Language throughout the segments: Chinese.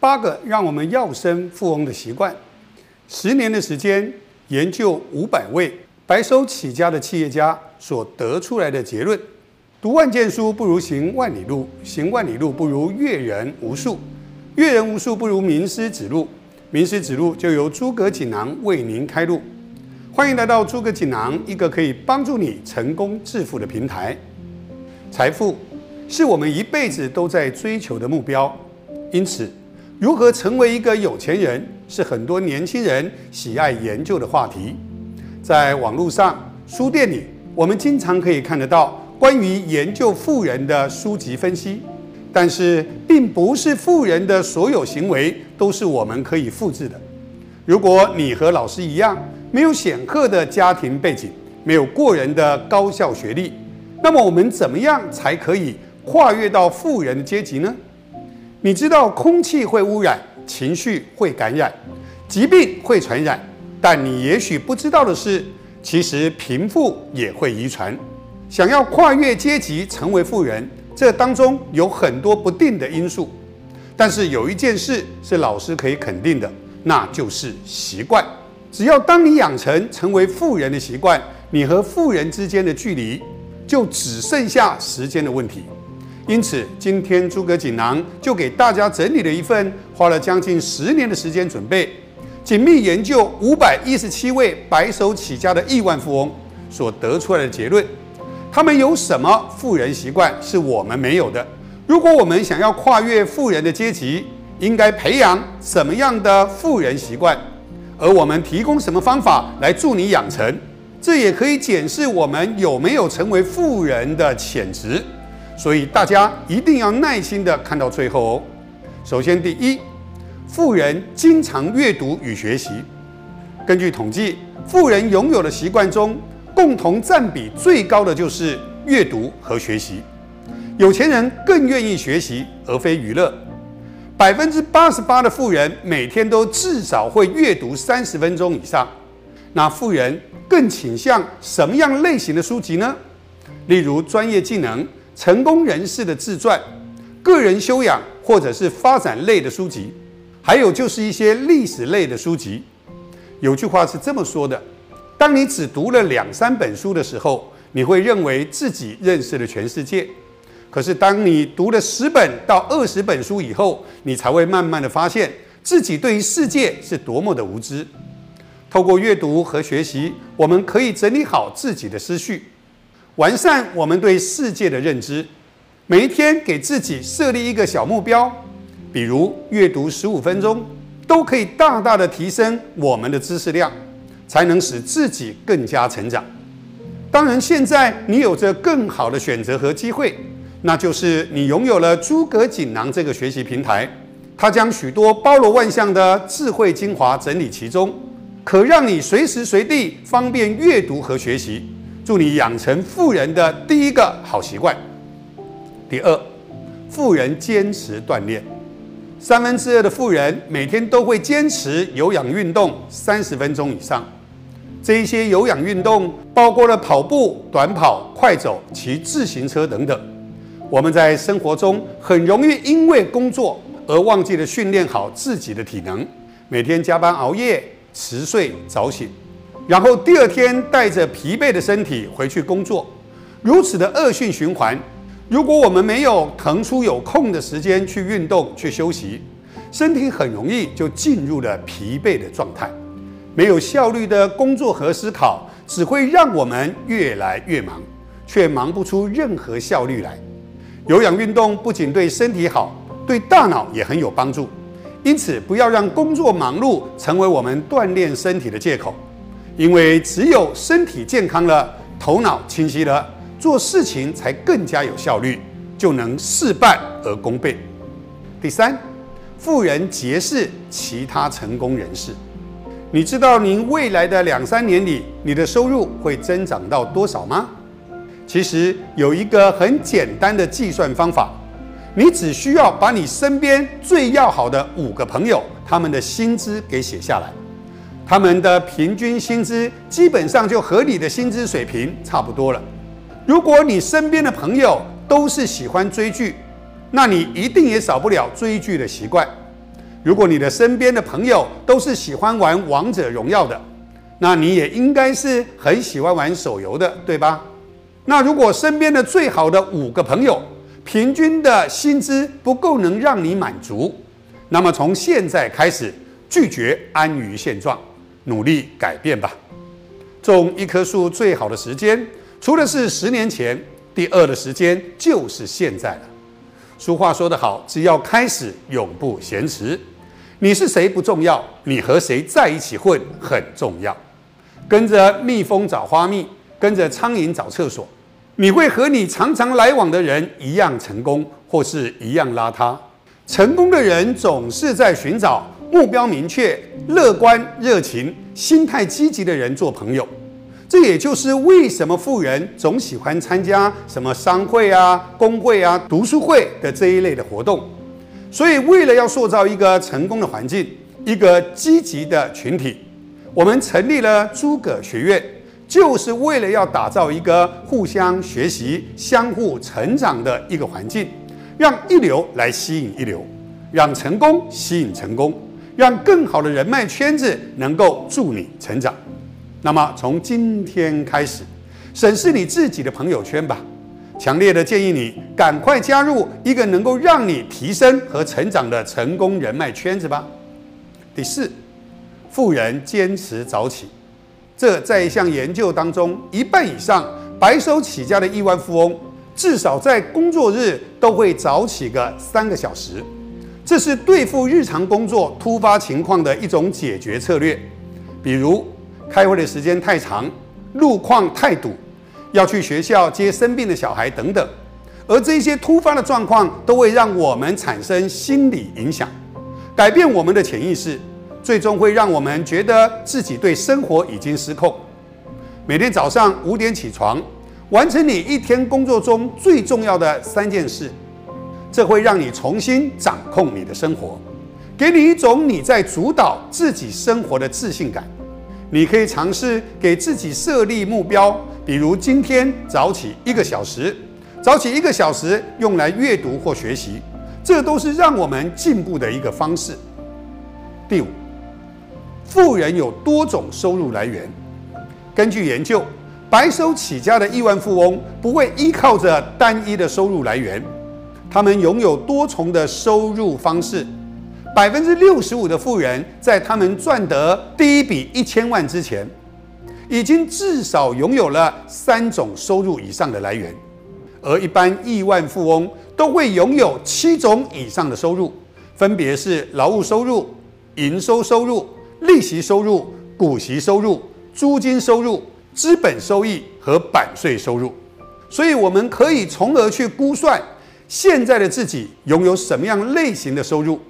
八个让我们要生富翁的习惯。十年的时间，研究五百位白手起家的企业家所得出来的结论：读万卷书不如行万里路，行万里路不如阅人无数，阅人无数不如名师指路，名师指路就由诸葛锦囊为您开路。欢迎来到诸葛锦囊，一个可以帮助你成功致富的平台。财富是我们一辈子都在追求的目标，因此。如何成为一个有钱人，是很多年轻人喜爱研究的话题。在网络上、书店里，我们经常可以看得到关于研究富人的书籍分析。但是，并不是富人的所有行为都是我们可以复制的。如果你和老师一样，没有显赫的家庭背景，没有过人的高校学历，那么我们怎么样才可以跨越到富人的阶级呢？你知道空气会污染，情绪会感染，疾病会传染，但你也许不知道的是，其实贫富也会遗传。想要跨越阶级成为富人，这当中有很多不定的因素。但是有一件事是老师可以肯定的，那就是习惯。只要当你养成成为富人的习惯，你和富人之间的距离就只剩下时间的问题。因此，今天诸葛锦囊就给大家整理了一份花了将近十年的时间准备、紧密研究五百一十七位白手起家的亿万富翁所得出来的结论。他们有什么富人习惯是我们没有的？如果我们想要跨越富人的阶级，应该培养什么样的富人习惯？而我们提供什么方法来助你养成？这也可以检视我们有没有成为富人的潜质。所以大家一定要耐心的看到最后哦。首先，第一，富人经常阅读与学习。根据统计，富人拥有的习惯中，共同占比最高的就是阅读和学习。有钱人更愿意学习而非娱乐。百分之八十八的富人每天都至少会阅读三十分钟以上。那富人更倾向什么样类型的书籍呢？例如专业技能。成功人士的自传、个人修养或者是发展类的书籍，还有就是一些历史类的书籍。有句话是这么说的：当你只读了两三本书的时候，你会认为自己认识了全世界；可是当你读了十本到二十本书以后，你才会慢慢的发现自己对于世界是多么的无知。透过阅读和学习，我们可以整理好自己的思绪。完善我们对世界的认知，每一天给自己设立一个小目标，比如阅读十五分钟，都可以大大的提升我们的知识量，才能使自己更加成长。当然，现在你有着更好的选择和机会，那就是你拥有了诸葛锦囊这个学习平台，它将许多包罗万象的智慧精华整理其中，可让你随时随地方便阅读和学习。祝你养成富人的第一个好习惯。第二，富人坚持锻炼。三分之二的富人每天都会坚持有氧运动三十分钟以上。这一些有氧运动包括了跑步、短跑、快走、骑自行车等等。我们在生活中很容易因为工作而忘记了训练好自己的体能，每天加班熬夜、迟睡早醒。然后第二天带着疲惫的身体回去工作，如此的恶性循环。如果我们没有腾出有空的时间去运动、去休息，身体很容易就进入了疲惫的状态。没有效率的工作和思考，只会让我们越来越忙，却忙不出任何效率来。有氧运动不仅对身体好，对大脑也很有帮助。因此，不要让工作忙碌成为我们锻炼身体的借口。因为只有身体健康了，头脑清晰了，做事情才更加有效率，就能事半而功倍。第三，富人结识其他成功人士。你知道您未来的两三年里，你的收入会增长到多少吗？其实有一个很简单的计算方法，你只需要把你身边最要好的五个朋友他们的薪资给写下来。他们的平均薪资基本上就和你的薪资水平差不多了。如果你身边的朋友都是喜欢追剧，那你一定也少不了追剧的习惯。如果你的身边的朋友都是喜欢玩王者荣耀的，那你也应该是很喜欢玩手游的，对吧？那如果身边的最好的五个朋友，平均的薪资不够能让你满足，那么从现在开始拒绝安于现状，努力改变吧。种一棵树最好的时间，除了是十年前，第二的时间就是现在了。俗话说得好，只要开始，永不嫌迟。你是谁不重要，你和谁在一起混很重要。跟着蜜蜂找花蜜，跟着苍蝇找厕所。你会和你常常来往的人一样成功，或是一样邋遢。成功的人总是在寻找目标明确、乐观、热情、心态积极的人做朋友。这也就是为什么富人总喜欢参加什么商会啊、工会啊、读书会的这一类的活动。所以，为了要塑造一个成功的环境，一个积极的群体，我们成立了诸葛学院。就是为了要打造一个互相学习、相互成长的一个环境，让一流来吸引一流，让成功吸引成功，让更好的人脉圈子能够助你成长。那么从今天开始，审视你自己的朋友圈吧。强烈的建议你赶快加入一个能够让你提升和成长的成功人脉圈子吧。第四，富人坚持早起。这在一项研究当中，一半以上白手起家的亿万富翁，至少在工作日都会早起个三个小时。这是对付日常工作突发情况的一种解决策略，比如开会的时间太长、路况太堵、要去学校接生病的小孩等等。而这些突发的状况，都会让我们产生心理影响，改变我们的潜意识。最终会让我们觉得自己对生活已经失控。每天早上五点起床，完成你一天工作中最重要的三件事，这会让你重新掌控你的生活，给你一种你在主导自己生活的自信感。你可以尝试给自己设立目标，比如今天早起一个小时，早起一个小时用来阅读或学习，这都是让我们进步的一个方式。第五。富人有多种收入来源。根据研究，白手起家的亿万富翁不会依靠着单一的收入来源，他们拥有多重的收入方式。百分之六十五的富人在他们赚得第一笔一千万之前，已经至少拥有了三种收入以上的来源，而一般亿万富翁都会拥有七种以上的收入，分别是劳务收入、营收收入。利息收入、股息收入、租金收入、资本收益和版税收入，所以我们可以从而去估算现在的自己拥有什么样类型的收入。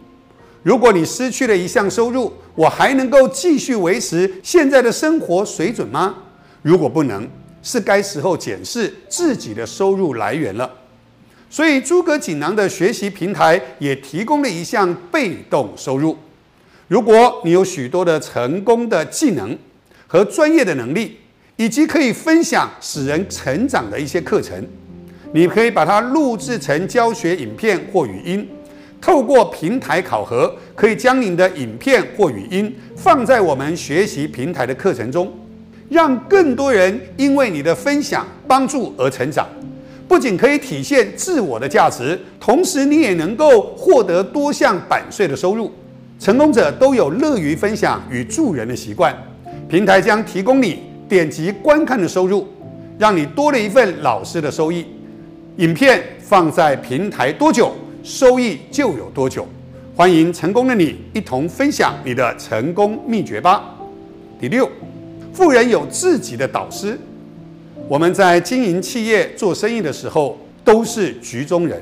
如果你失去了一项收入，我还能够继续维持现在的生活水准吗？如果不能，是该时候检视自己的收入来源了。所以，诸葛锦囊的学习平台也提供了一项被动收入。如果你有许多的成功的技能和专业的能力，以及可以分享使人成长的一些课程，你可以把它录制成教学影片或语音，透过平台考核，可以将你的影片或语音放在我们学习平台的课程中，让更多人因为你的分享帮助而成长。不仅可以体现自我的价值，同时你也能够获得多项版税的收入。成功者都有乐于分享与助人的习惯，平台将提供你点击观看的收入，让你多了一份老师的收益。影片放在平台多久，收益就有多久。欢迎成功的你一同分享你的成功秘诀吧。第六，富人有自己的导师。我们在经营企业、做生意的时候都是局中人，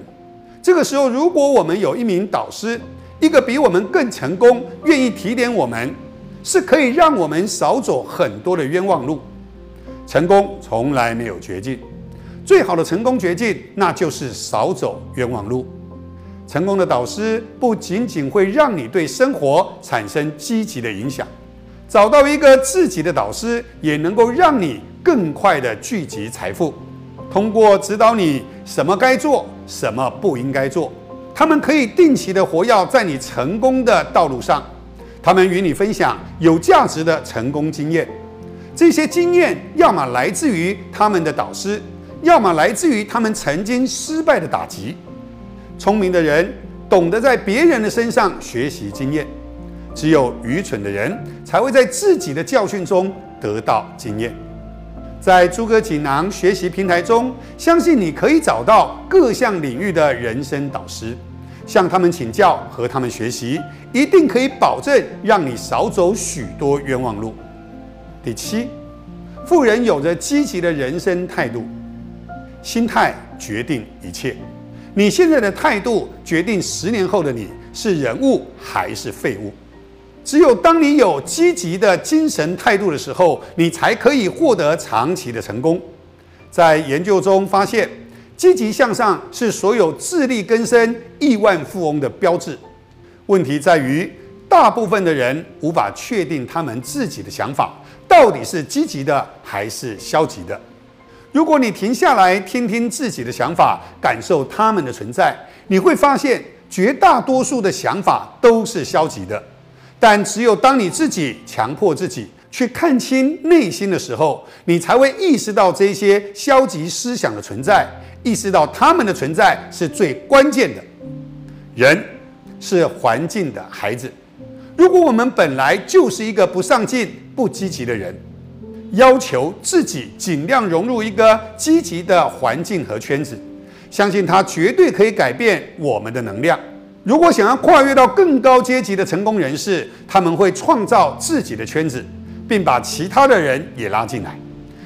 这个时候如果我们有一名导师。一个比我们更成功、愿意提点我们，是可以让我们少走很多的冤枉路。成功从来没有绝境，最好的成功绝境，那就是少走冤枉路。成功的导师不仅仅会让你对生活产生积极的影响，找到一个自己的导师，也能够让你更快的聚集财富。通过指导你什么该做，什么不应该做。他们可以定期的活跃在你成功的道路上，他们与你分享有价值的成功经验。这些经验要么来自于他们的导师，要么来自于他们曾经失败的打击。聪明的人懂得在别人的身上学习经验，只有愚蠢的人才会在自己的教训中得到经验。在诸葛锦囊学习平台中，相信你可以找到各项领域的人生导师，向他们请教和他们学习，一定可以保证让你少走许多冤枉路。第七，富人有着积极的人生态度，心态决定一切。你现在的态度决定十年后的你是人物还是废物。只有当你有积极的精神态度的时候，你才可以获得长期的成功。在研究中发现，积极向上是所有自力更生亿万富翁的标志。问题在于，大部分的人无法确定他们自己的想法到底是积极的还是消极的。如果你停下来听听自己的想法，感受他们的存在，你会发现绝大多数的想法都是消极的。但只有当你自己强迫自己去看清内心的时候，你才会意识到这些消极思想的存在，意识到他们的存在是最关键的。人是环境的孩子。如果我们本来就是一个不上进、不积极的人，要求自己尽量融入一个积极的环境和圈子，相信它绝对可以改变我们的能量。如果想要跨越到更高阶级的成功人士，他们会创造自己的圈子，并把其他的人也拉进来。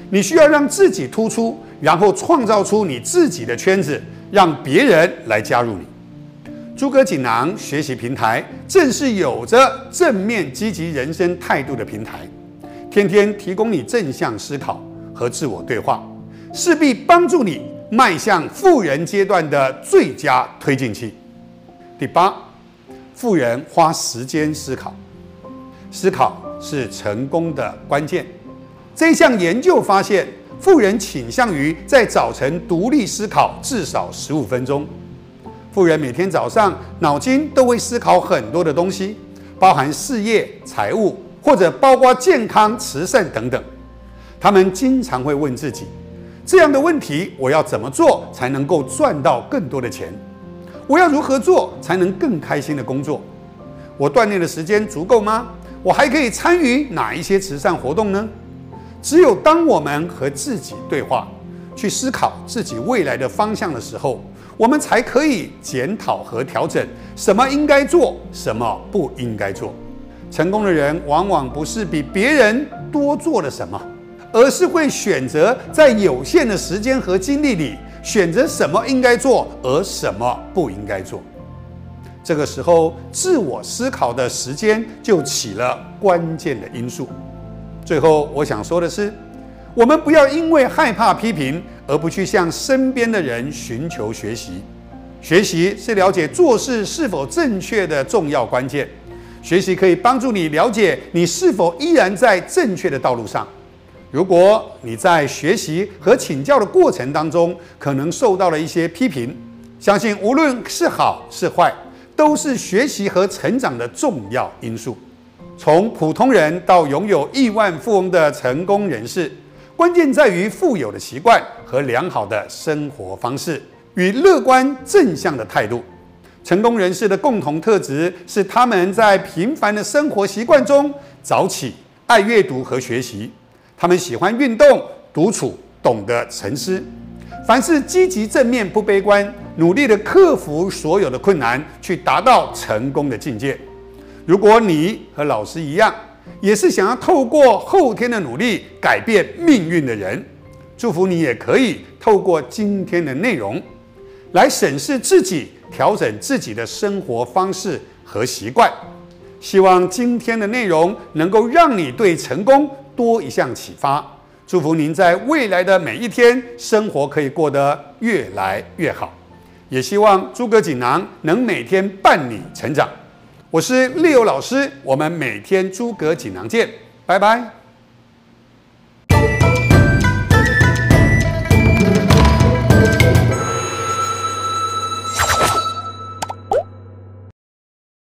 你需要让自己突出，然后创造出你自己的圈子，让别人来加入你。诸葛锦囊学习平台正是有着正面积极人生态度的平台，天天提供你正向思考和自我对话，势必帮助你迈向富人阶段的最佳推进器。第八，富人花时间思考，思考是成功的关键。这项研究发现，富人倾向于在早晨独立思考至少十五分钟。富人每天早上脑筋都会思考很多的东西，包含事业、财务，或者包括健康、慈善等等。他们经常会问自己：这样的问题，我要怎么做才能够赚到更多的钱？我要如何做才能更开心的工作？我锻炼的时间足够吗？我还可以参与哪一些慈善活动呢？只有当我们和自己对话，去思考自己未来的方向的时候，我们才可以检讨和调整什么应该做，什么不应该做。成功的人往往不是比别人多做了什么，而是会选择在有限的时间和精力里。选择什么应该做，而什么不应该做，这个时候自我思考的时间就起了关键的因素。最后，我想说的是，我们不要因为害怕批评而不去向身边的人寻求学习。学习是了解做事是否正确的重要关键。学习可以帮助你了解你是否依然在正确的道路上。如果你在学习和请教的过程当中，可能受到了一些批评，相信无论是好是坏，都是学习和成长的重要因素。从普通人到拥有亿万富翁的成功人士，关键在于富有的习惯和良好的生活方式与乐观正向的态度。成功人士的共同特质是他们在平凡的生活习惯中早起、爱阅读和学习。他们喜欢运动、独处，懂得沉思，凡是积极正面、不悲观，努力的克服所有的困难，去达到成功的境界。如果你和老师一样，也是想要透过后天的努力改变命运的人，祝福你也可以透过今天的内容，来审视自己，调整自己的生活方式和习惯。希望今天的内容能够让你对成功。多一项启发，祝福您在未来的每一天生活可以过得越来越好，也希望诸葛锦囊能每天伴你成长。我是 Leo 老师，我们每天诸葛锦囊见，拜拜。